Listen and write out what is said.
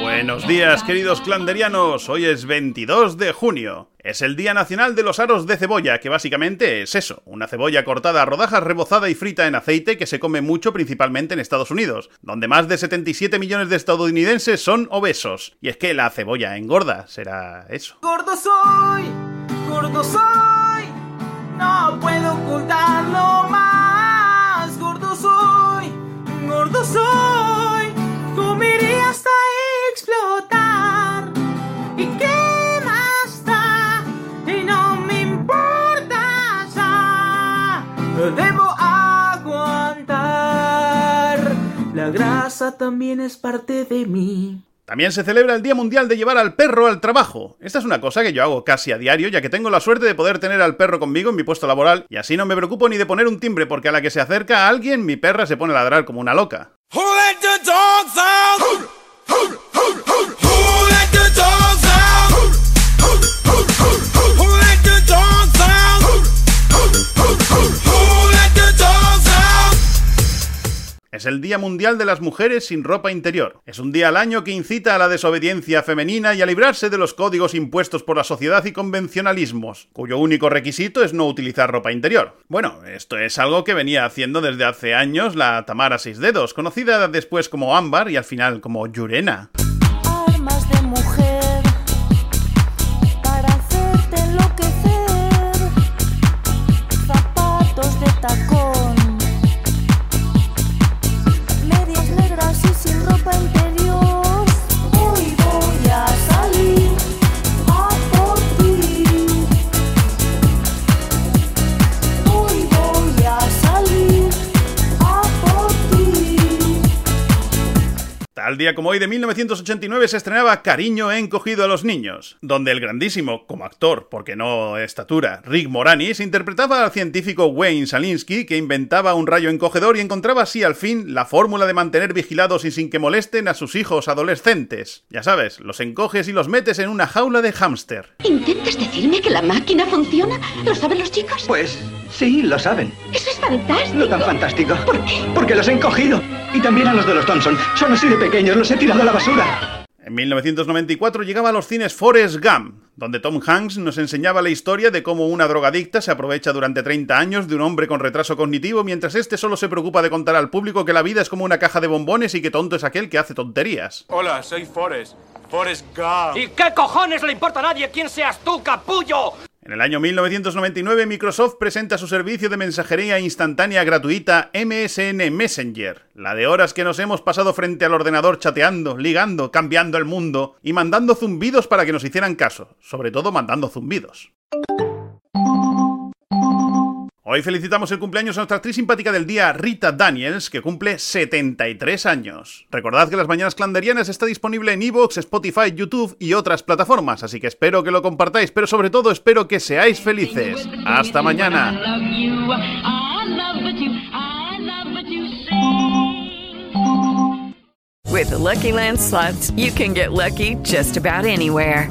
Buenos días, queridos clanderianos. Hoy es 22 de junio. Es el Día Nacional de los Aros de Cebolla, que básicamente es eso, una cebolla cortada a rodajas, rebozada y frita en aceite que se come mucho principalmente en Estados Unidos, donde más de 77 millones de estadounidenses son obesos. Y es que la cebolla engorda, será eso. Gordo soy, gordo soy, no puedo ocultarlo más. Soy, comería hasta explotar. ¿Y qué más da? Y no me importa ya. Debo aguantar. La grasa también es parte de mí. También se celebra el Día Mundial de llevar al perro al trabajo. Esta es una cosa que yo hago casi a diario, ya que tengo la suerte de poder tener al perro conmigo en mi puesto laboral, y así no me preocupo ni de poner un timbre, porque a la que se acerca a alguien, mi perra se pone a ladrar como una loca. Es el Día Mundial de las Mujeres sin ropa interior. Es un día al año que incita a la desobediencia femenina y a librarse de los códigos impuestos por la sociedad y convencionalismos, cuyo único requisito es no utilizar ropa interior. Bueno, esto es algo que venía haciendo desde hace años la Tamara Seis Dedos, conocida después como Ámbar y al final como Yurena. Tal día como hoy de 1989 se estrenaba Cariño encogido a los niños, donde el grandísimo, como actor, porque no estatura, Rick Moranis interpretaba al científico Wayne Salinsky que inventaba un rayo encogedor y encontraba así al fin la fórmula de mantener vigilados y sin que molesten a sus hijos adolescentes. Ya sabes, los encoges y los metes en una jaula de hámster. ¿Intentas decirme que la máquina funciona? ¿Lo saben los chicos? Pues sí, lo saben. Eso es fantástico. No tan fantástico. ¿Por qué? Porque los he encogido. Y también a los de los Thompson. Son así de pequeños, los he tirado a la basura. En 1994 llegaba a los cines Forrest Gump, donde Tom Hanks nos enseñaba la historia de cómo una drogadicta se aprovecha durante 30 años de un hombre con retraso cognitivo mientras este solo se preocupa de contar al público que la vida es como una caja de bombones y que tonto es aquel que hace tonterías. Hola, soy Forrest. Forrest Gump. ¿Y qué cojones le importa a nadie quién seas tú, capullo? En el año 1999 Microsoft presenta su servicio de mensajería instantánea gratuita MSN Messenger, la de horas que nos hemos pasado frente al ordenador chateando, ligando, cambiando el mundo y mandando zumbidos para que nos hicieran caso, sobre todo mandando zumbidos. Hoy felicitamos el cumpleaños a nuestra actriz simpática del día, Rita Daniels, que cumple 73 años. Recordad que Las Mañanas Clanderianas está disponible en Evox, Spotify, YouTube y otras plataformas, así que espero que lo compartáis, pero sobre todo espero que seáis felices. ¡Hasta mañana! With Lucky Land slots, you can get lucky just about anywhere.